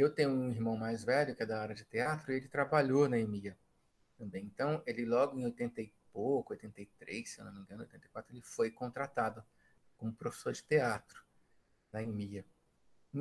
Eu tenho um irmão mais velho, que é da área de teatro, e ele trabalhou na EMIA também. Então, ele logo em 80 e pouco, 83, se eu não me engano, 84, ele foi contratado como professor de teatro na EMIA.